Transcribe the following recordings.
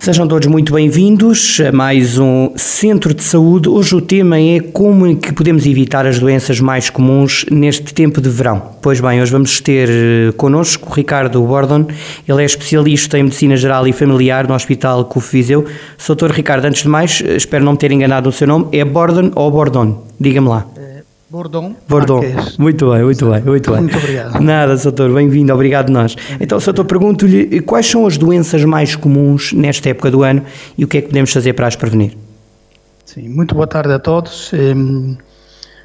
Sejam todos muito bem-vindos a mais um Centro de Saúde. Hoje o tema é como é que podemos evitar as doenças mais comuns neste tempo de verão. Pois bem, hoje vamos ter eh, connosco Ricardo Bordon. Ele é especialista em Medicina Geral e Familiar no Hospital CUF Viseu. Doutor Ricardo, antes de mais, eh, espero não me ter enganado o seu nome. É Bordon ou Bordon? Diga-me lá. Bordon. Bordon. Muito bem, muito bem, muito bem. Muito obrigado. Nada, doutor, bem-vindo, obrigado nós. Então, doutor, pergunto-lhe quais são as doenças mais comuns nesta época do ano e o que é que podemos fazer para as prevenir? Sim, muito boa tarde a todos.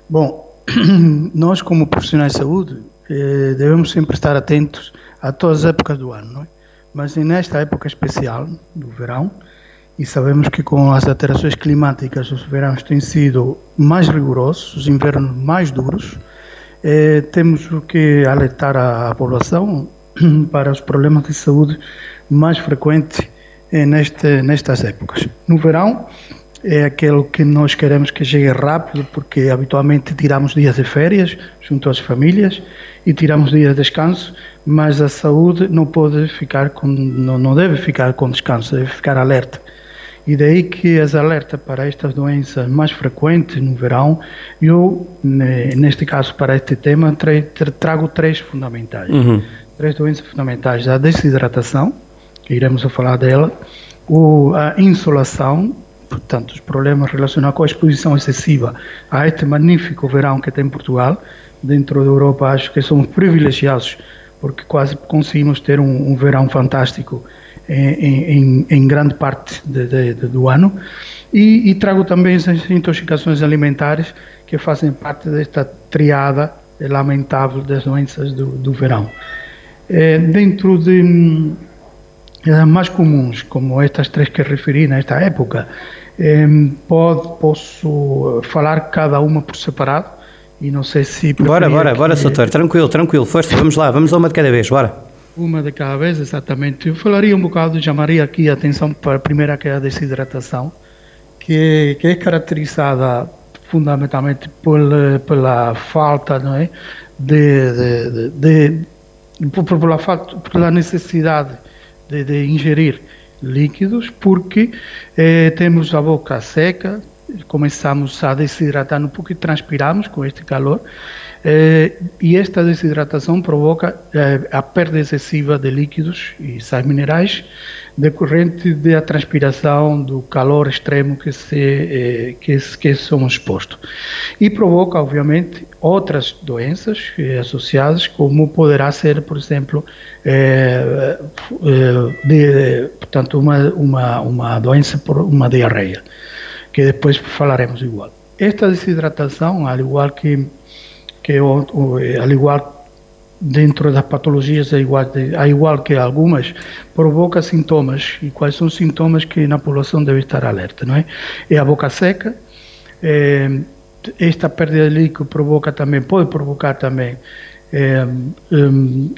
Bom, nós como profissionais de saúde eh, devemos sempre estar atentos a todas as épocas do ano, não é? Mas nesta época especial, do verão, e sabemos que com as alterações climáticas os verões têm sido mais rigorosos, os invernos mais duros. Eh, temos que alertar a, a, população para os problemas de saúde mais frequentes eh, neste, nestas épocas. No verão é aquele que nós queremos que chegue rápido, porque habitualmente tiramos dias de férias junto às famílias e tiramos dias de descanso, mas a saúde não pode ficar com, não, não deve ficar com descanso, deve ficar alerta e daí que as alertas para estas doenças mais frequentes no verão, eu, neste caso, para este tema, trago três fundamentais. Uhum. Três doenças fundamentais: a desidratação, que iremos falar dela, a insolação, portanto, os problemas relacionados com a exposição excessiva a este magnífico verão que tem Portugal. Dentro da Europa, acho que somos privilegiados porque quase conseguimos ter um, um verão fantástico em, em, em grande parte de, de, de, do ano. E, e, trago também as intoxicações alimentares que fazem parte desta triada lamentável das doenças do, do verão. É, dentro de é, mais comuns, como estas três que referi nesta época, é, pode, posso falar cada uma por separado e não sei se... Bora, bora, que... bora, doutor, tranquilo, tranquilo, força, vamos lá, vamos a uma de cada vez, bora. Uma de cada vez, exatamente. Eu falaria um bocado, chamaria aqui a atenção para a primeira, que é a desidratação, que, que é caracterizada fundamentalmente por, pela falta não é, de, de, de, de por, pela falta, pela necessidade de, de ingerir líquidos, porque eh, temos a boca seca, começamos a desidratar um pouco e transpiramos com este calor eh, e esta desidratação provoca eh, a perda excessiva de líquidos e sais minerais decorrente da transpiração, do calor extremo que, se, eh, que, que somos expostos. E provoca, obviamente, outras doenças eh, associadas, como poderá ser, por exemplo, eh, eh, de, portanto, uma, uma, uma doença por uma diarreia, que depois falaremos igual. Esta desidratação, al igual que que o, o, al igual dentro das patologias, é igual, é igual que algumas, provoca sintomas. E quais são os sintomas que na população deve estar alerta, não é? É a boca seca, é, esta perda de líquido provoca também, pode provocar também é,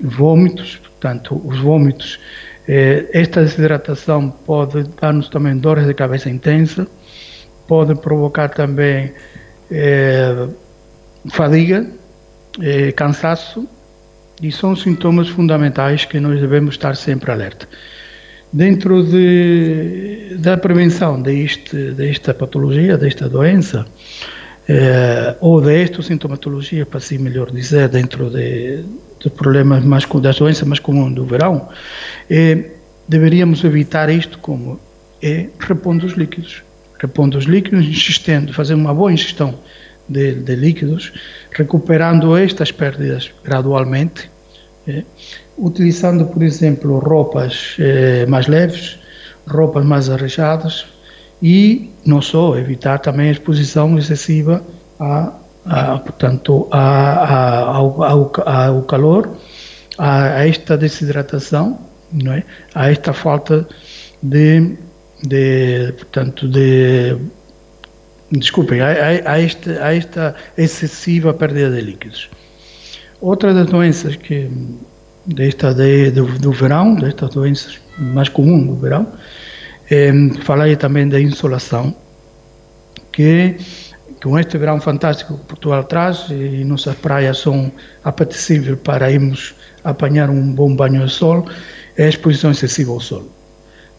vômitos, portanto, os vômitos, é, esta desidratação pode dar-nos também dores de cabeça intensa, pode provocar também é, fadiga, é, cansaço, e são sintomas fundamentais que nós devemos estar sempre alerta. Dentro de, da prevenção deste, desta patologia, desta doença, é, ou desta sintomatologia, para assim melhor dizer, dentro de, de problemas mais das doenças mais comuns do verão, deveríamos evitar isto como é repondo os líquidos, repondo os líquidos, insistindo, fazer uma boa ingestão de, de líquidos, recuperando estas perdas gradualmente, eh, utilizando, por exemplo, roupas eh, mais leves, roupas mais arrejadas e não só evitar também a exposição excessiva a, a portanto a, a, ao, ao, ao, calor, a, a, esta desidratação, não é? a esta falta de, de portanto de desculpem, há, há, há esta excessiva perda de líquidos. Outra das doenças que desta de, do, do verão, destas doenças mais comuns do verão. É, falei também da insolação, que com este verão fantástico que Portugal traz e nossas praias são apetecíveis para irmos apanhar um bom banho de sol, é a exposição excessiva ao sol.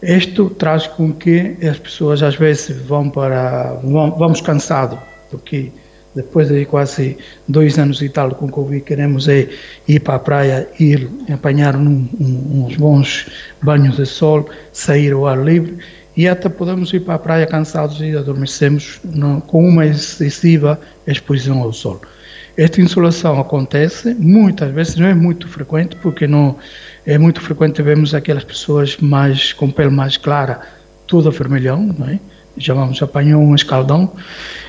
Isto traz com que as pessoas às vezes vão para vamos cansados porque depois de quase dois anos e tal com Covid queremos é ir para a praia ir apanhar um, um, uns bons banhos de sol sair ao ar livre e até podemos ir para a praia cansados e adormecemos no, com uma excessiva exposição ao sol. Esta insolação acontece muitas vezes, não é muito frequente, porque não é muito frequente vemos aquelas pessoas mais com pele mais clara, toda vermelhão, não é? apanhar um escaldão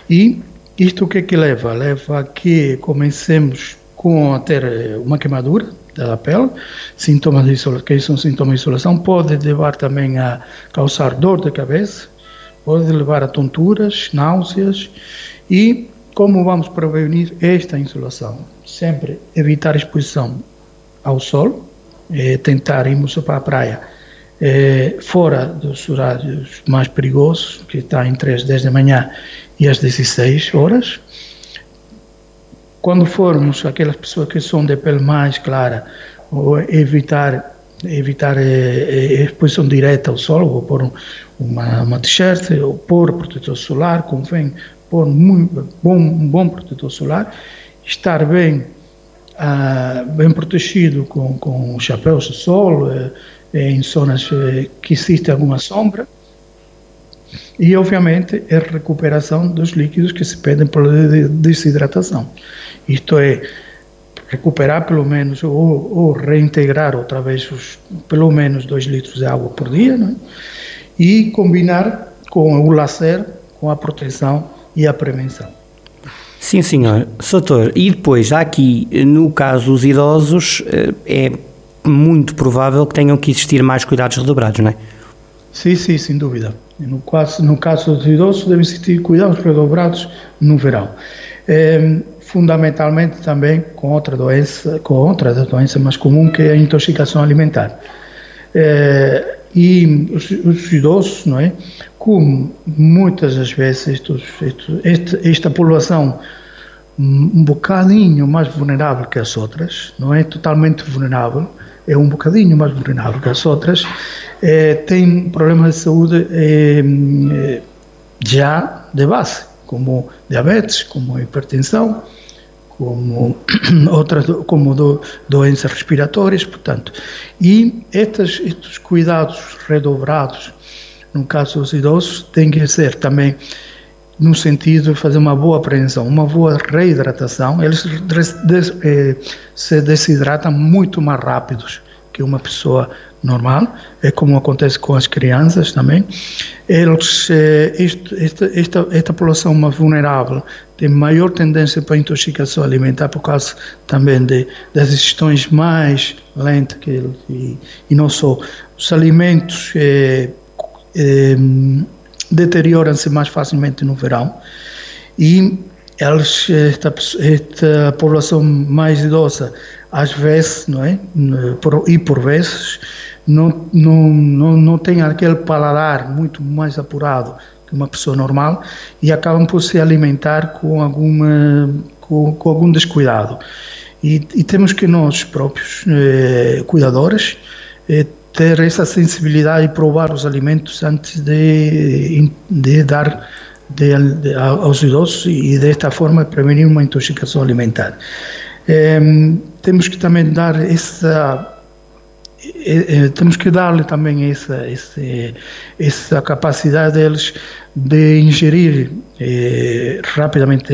e isto o que é que leva? Leva a que comecemos com a ter eh, uma queimadura da pele, sintomas de isolação, que são sintomas de isolação, pode levar também a causar dor de cabeça, pode levar a tonturas, náuseas e como vamos prevenir esta insolação? Sempre evitar exposição ao sol, é, tentar irmos para a praia é, fora dos horários mais perigosos, que está entre as 10 da manhã e as 16 horas. Quando formos aquelas pessoas que são de pele mais clara, ou evitar evitar a, a exposição direta ao sol, ou pôr uma, uma t-shirt, ou pôr protetor solar, convém pôr muito, bom, um bom protetor solar, estar bem, uh, bem protegido com, com chapéus de sol, uh, em zonas uh, que existe alguma sombra, e obviamente a recuperação dos líquidos que se pedem pela desidratação. Isto é, recuperar pelo menos ou, ou reintegrar outra vez os, pelo menos 2 litros de água por dia, é? e combinar com o lazer, com a proteção e a prevenção. Sim, senhor. Soutor, e depois, aqui, no caso dos idosos, eh, é muito provável que tenham que existir mais cuidados redobrados, não é? Sim, sim, sem dúvida. No caso, no caso dos idosos, devem existir cuidados redobrados no verão. É, fundamentalmente também com outra doença, com outra doença mais comum que é a intoxicação alimentar. É, e os, os, idosos, não é? Como muitas das vezes estes, esta população um bocadinho mais vulnerável que as outras, não é totalmente vulnerável, é um bocadinho mais vulnerável que as outras, é, tem problemas de saúde é, já de base, como diabetes, como hipertensão, como outras como do, doenças respiratórias, portanto. E estes, estes cuidados redobrados, no caso dos idosos, têm que ser também no sentido de fazer uma boa prevenção, uma boa reidratação. Eles des, eh, se desidratam muito mais rápidos que uma pessoa normal, é como acontece com as crianças também. Eles, eh, esta, esta, esta população mais vulnerável tem maior tendência para intoxicação alimentar por causa também de, das digestões mais lentas que e, e não só. Os alimentos eh, eh, deterioram-se mais facilmente no verão e eles, esta, esta população mais idosa, às vezes, não é? E por vezes, não, não, não, não tem aquele paladar muito mais apurado uma pessoa normal e acabam por se alimentar com, alguma, com, com algum descuidado. E, e, temos que nós próprios, eh, cuidadores, eh, ter essa sensibilidade e provar os alimentos antes de, de dar de, de, aos idosos e desta forma prevenir uma intoxicação alimentar. Eh, temos que também dar essa temos que dar-lhe também essa, essa, essa capacidade deles de ingerir eh, rapidamente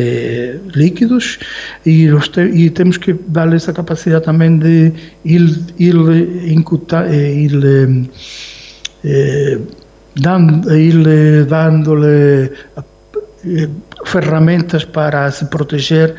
líquidos e, e temos que dar-lhe essa capacidade também de ir, ir incutar, ir, eh, dando, ir dando-lhe ferramentas para se proteger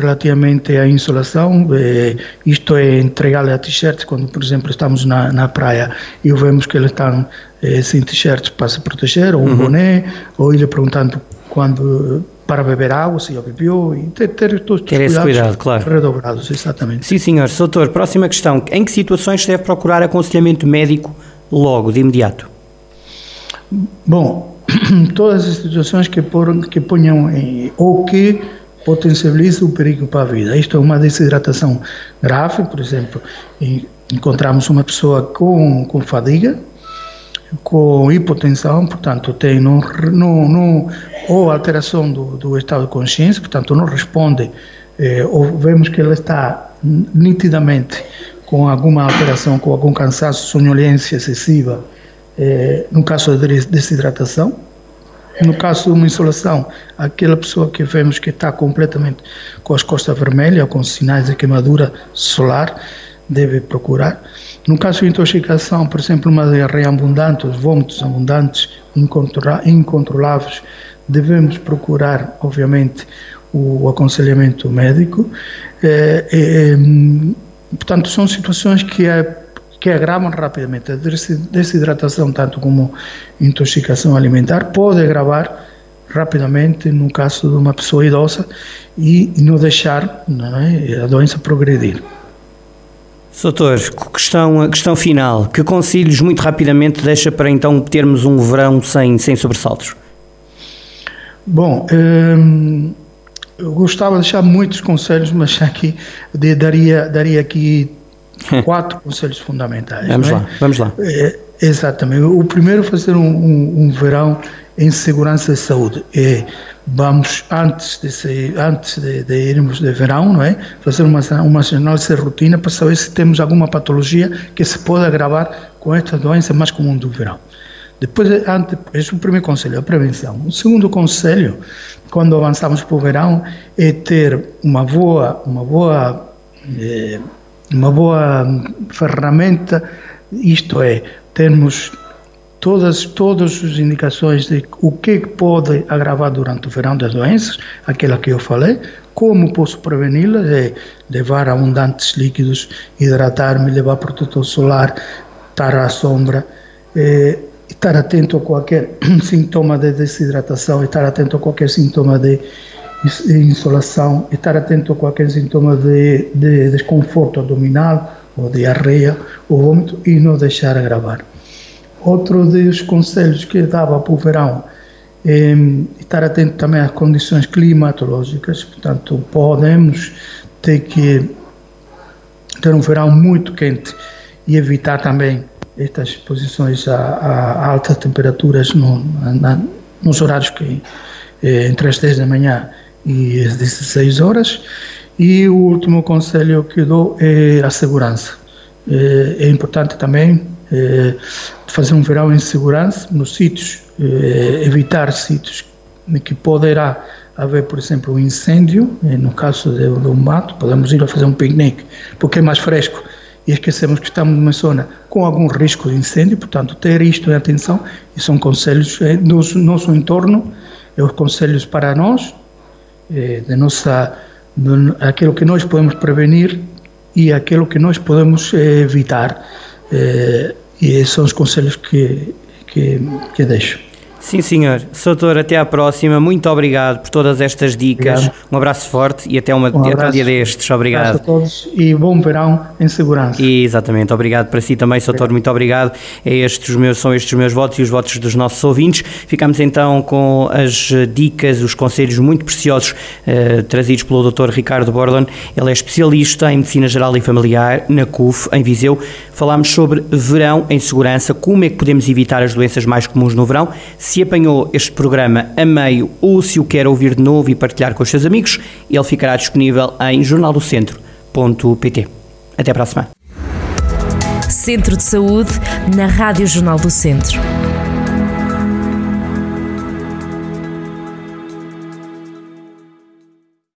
relativamente à insolação, eh, isto é entregar-lhe a t-shirt quando, por exemplo, estamos na, na praia e vemos que eles estão eh, sem t-shirts para se proteger, ou um uhum. boné, ou ele perguntando quando para beber água, se já bebeu, e ter, ter todos ter esse cuidado, claro. redobrados, exatamente. Sim, senhor. Doutor, próxima questão. Em que situações se deve procurar aconselhamento médico logo, de imediato? Bom, todas as situações que, por, que ponham em, ou que potencializam o perigo para a vida. Isto é uma desidratação grave, por exemplo, encontramos uma pessoa com, com fadiga, com hipotensão, portanto, tem no, no, no, ou alteração do, do estado de consciência, portanto, não responde, eh, ou vemos que ela está nitidamente com alguma alteração, com algum cansaço, sonolência excessiva, eh, no caso de desidratação. No caso de uma insolação, aquela pessoa que vemos que está completamente com as costas vermelhas, com sinais de queimadura solar, deve procurar. No caso de intoxicação, por exemplo, uma diarreia abundante, os vômitos abundantes, incontroláveis, devemos procurar, obviamente, o aconselhamento médico. É, é, portanto, são situações que, é, que agravam rapidamente. A desidratação, tanto como intoxicação alimentar, pode agravar rapidamente no caso de uma pessoa idosa e não deixar não é, a doença progredir. Doutor, questão, questão final. Que conselhos, muito rapidamente, deixa para então termos um verão sem, sem sobressaltos? Bom, hum, eu gostava de deixar muitos conselhos, mas aqui de, daria, daria aqui quatro conselhos fundamentais. Vamos é? lá, vamos lá. É, exatamente. O primeiro, fazer um, um, um verão em segurança e saúde. É, vamos, antes de, sair, antes de, de, irmos de verão, não é? fazer uma, uma análise de rotina para saber se temos alguma patologia que se pode agravar com esta doença mais comum do verão. Depois, antes, esse é o primeiro conselho, a prevenção. O segundo conselho, quando avançamos para o verão, é ter uma boa, uma boa, é, uma boa ferramenta, isto é, termos todas, todas as indicações de o que pode agravar durante o verão das doenças, aquela que eu falei, como posso preveni-las, é levar abundantes líquidos, hidratar-me, levar protetor solar, estar à sombra, é, estar atento a qualquer sintoma de desidratação, estar atento a qualquer sintoma de insolação, estar atento a qualquer sintoma de, de desconforto abdominal, ou diarreia, ou vômito, e não deixar agravar. Outro dos conselhos que dava para o verão é estar atento também às condições climatológicas, portanto, podemos ter que ter um verão muito quente e evitar também estas exposições a, a altas temperaturas no, na, nos horários que é, entre as 10 da manhã e as 16 horas. E o último conselho que dou é a segurança. É, é importante também é, fazer um verão em segurança nos sítios, eh, evitar sítios que poderá haver, por exemplo, um incêndio, eh, no caso de, de um mato, podemos ir a fazer um piquenique, porque é mais fresco e esquecemos que estamos numa zona com algum risco de incêndio, portanto, ter isto em atenção, e são conselhos eh, do nosso entorno, é os conselhos para nós, eh, de nossa, de, aquilo que nós podemos prevenir e aquilo que nós podemos eh, evitar. Eh, e esses são os conselhos que, que, que deixo. Sim, senhor. Soutor, até à próxima. Muito obrigado por todas estas dicas. Obrigado. Um abraço forte e até, uma, um até um dia destes. Obrigado. Um abraço a todos e bom verão em segurança. E, exatamente. Obrigado para si também, Soutor. Muito obrigado. É estes meus, são estes os meus votos e os votos dos nossos ouvintes. Ficamos então com as dicas, os conselhos muito preciosos eh, trazidos pelo Dr. Ricardo Borland. Ele é especialista em Medicina Geral e Familiar na CUF, em Viseu. Falámos sobre verão em segurança, como é que podemos evitar as doenças mais comuns no verão se apanhou este programa a meio ou se o quer ouvir de novo e partilhar com os seus amigos, ele ficará disponível em jornaldocentro.pt. Até a semana. Centro de Saúde na Rádio Jornal do Centro.